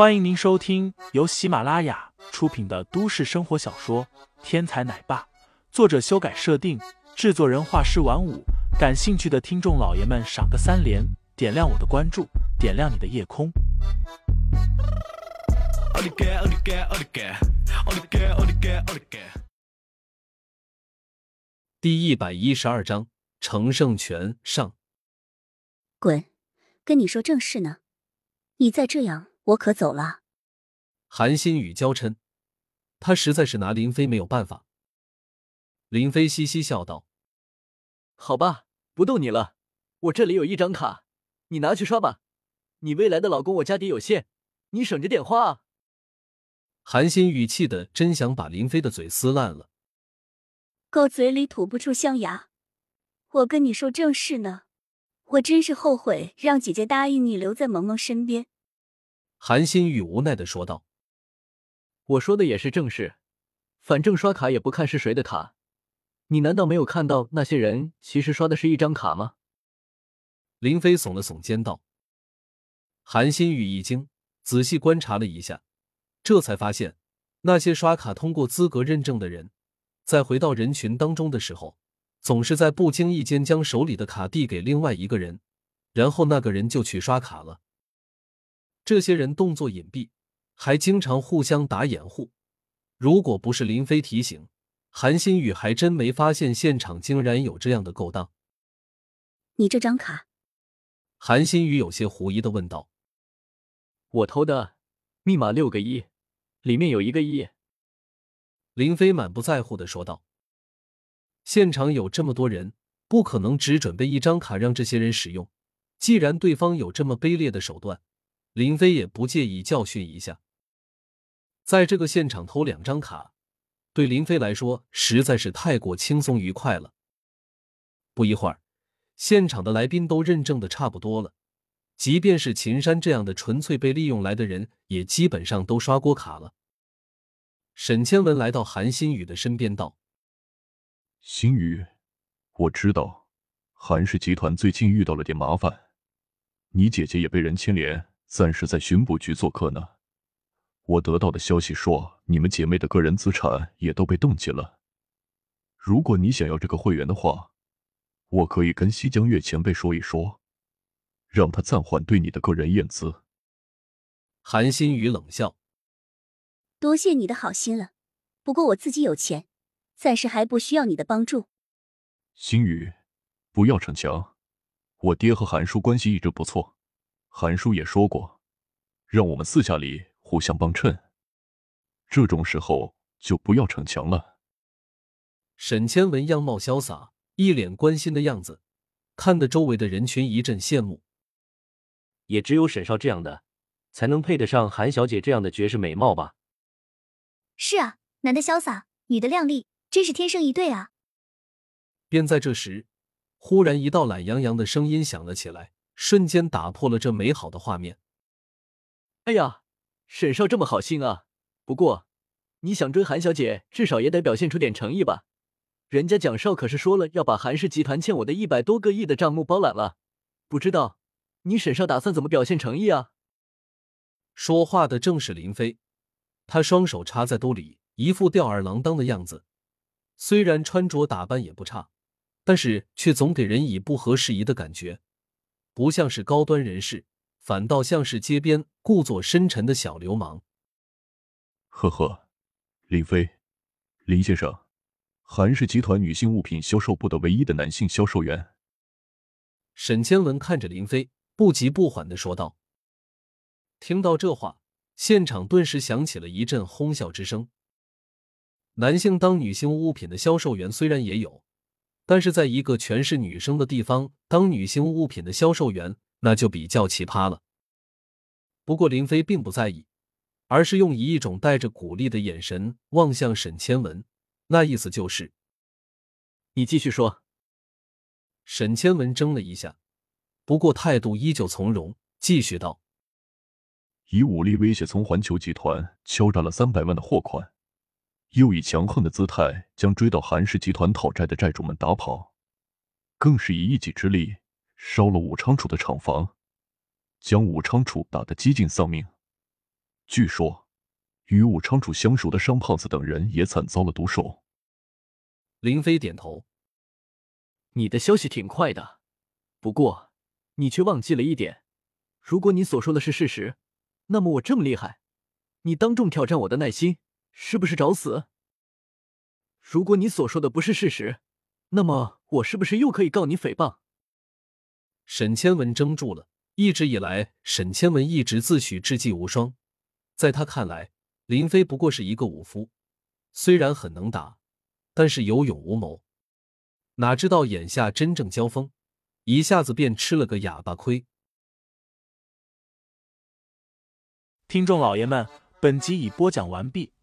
欢迎您收听由喜马拉雅出品的都市生活小说《天才奶爸》，作者修改设定，制作人画师晚舞。感兴趣的听众老爷们，赏个三连，点亮我的关注，点亮你的夜空。第一百一十二章乘胜权上。滚！跟你说正事呢，你再这样，我可走了。韩新宇娇嗔，他实在是拿林飞没有办法。林飞嘻嘻笑道：“好吧，不逗你了。我这里有一张卡，你拿去刷吧。你未来的老公我家底有限，你省着点花啊。”韩新宇气的真想把林飞的嘴撕烂了。狗嘴里吐不出象牙，我跟你说正事呢。我真是后悔让姐姐答应你留在萌萌身边。韩新宇无奈的说道：“我说的也是正事，反正刷卡也不看是谁的卡。你难道没有看到那些人其实刷的是一张卡吗？”林飞耸了耸肩道。韩新宇一惊，仔细观察了一下，这才发现那些刷卡通过资格认证的人，在回到人群当中的时候。总是在不经意间将手里的卡递给另外一个人，然后那个人就去刷卡了。这些人动作隐蔽，还经常互相打掩护。如果不是林飞提醒，韩新宇还真没发现现场竟然有这样的勾当。你这张卡？韩新宇有些狐疑的问道。我偷的，密码六个一，里面有一个一。林飞满不在乎的说道。现场有这么多人，不可能只准备一张卡让这些人使用。既然对方有这么卑劣的手段，林飞也不介意教训一下。在这个现场偷两张卡，对林飞来说实在是太过轻松愉快了。不一会儿，现场的来宾都认证的差不多了，即便是秦山这样的纯粹被利用来的人，也基本上都刷过卡了。沈千文来到韩新宇的身边道。星宇，我知道韩氏集团最近遇到了点麻烦，你姐姐也被人牵连，暂时在巡捕局做客呢。我得到的消息说，你们姐妹的个人资产也都被冻结了。如果你想要这个会员的话，我可以跟西江月前辈说一说，让他暂缓对你的个人验资。韩新宇冷笑：“多谢你的好心了，不过我自己有钱。”暂时还不需要你的帮助，新宇，不要逞强。我爹和韩叔关系一直不错，韩叔也说过，让我们私下里互相帮衬。这种时候就不要逞强了。沈千文样貌潇洒，一脸关心的样子，看得周围的人群一阵羡慕。也只有沈少这样的，才能配得上韩小姐这样的绝世美貌吧？是啊，男的潇洒，女的靓丽。真是天生一对啊！便在这时，忽然一道懒洋洋的声音响了起来，瞬间打破了这美好的画面。哎呀，沈少这么好心啊！不过，你想追韩小姐，至少也得表现出点诚意吧？人家蒋少可是说了要把韩氏集团欠我的一百多个亿的账目包揽了，不知道你沈少打算怎么表现诚意啊？说话的正是林飞，他双手插在兜里，一副吊儿郎当的样子。虽然穿着打扮也不差，但是却总给人以不合时宜的感觉，不像是高端人士，反倒像是街边故作深沉的小流氓。呵呵，林飞，林先生，韩氏集团女性物品销售部的唯一的男性销售员。沈千文看着林飞，不急不缓的说道。听到这话，现场顿时响起了一阵哄笑之声。男性当女性物品的销售员虽然也有，但是在一个全是女生的地方当女性物品的销售员，那就比较奇葩了。不过林飞并不在意，而是用以一种带着鼓励的眼神望向沈千文，那意思就是：“你继续说。”沈千文怔了一下，不过态度依旧从容，继续道：“以武力威胁从环球集团敲诈了三百万的货款。”又以强横的姿态将追到韩氏集团讨债的债主们打跑，更是以一己之力烧了武昌楚的厂房，将武昌楚打得几近丧命。据说，与武昌楚相熟的商胖子等人也惨遭了毒手。林飞点头，你的消息挺快的，不过你却忘记了一点：如果你所说的是事实，那么我这么厉害，你当众挑战我的耐心，是不是找死？如果你所说的不是事实，那么我是不是又可以告你诽谤？沈千文怔住了。一直以来，沈千文一直自诩智计无双，在他看来，林飞不过是一个武夫，虽然很能打，但是有勇无谋。哪知道眼下真正交锋，一下子便吃了个哑巴亏。听众老爷们，本集已播讲完毕，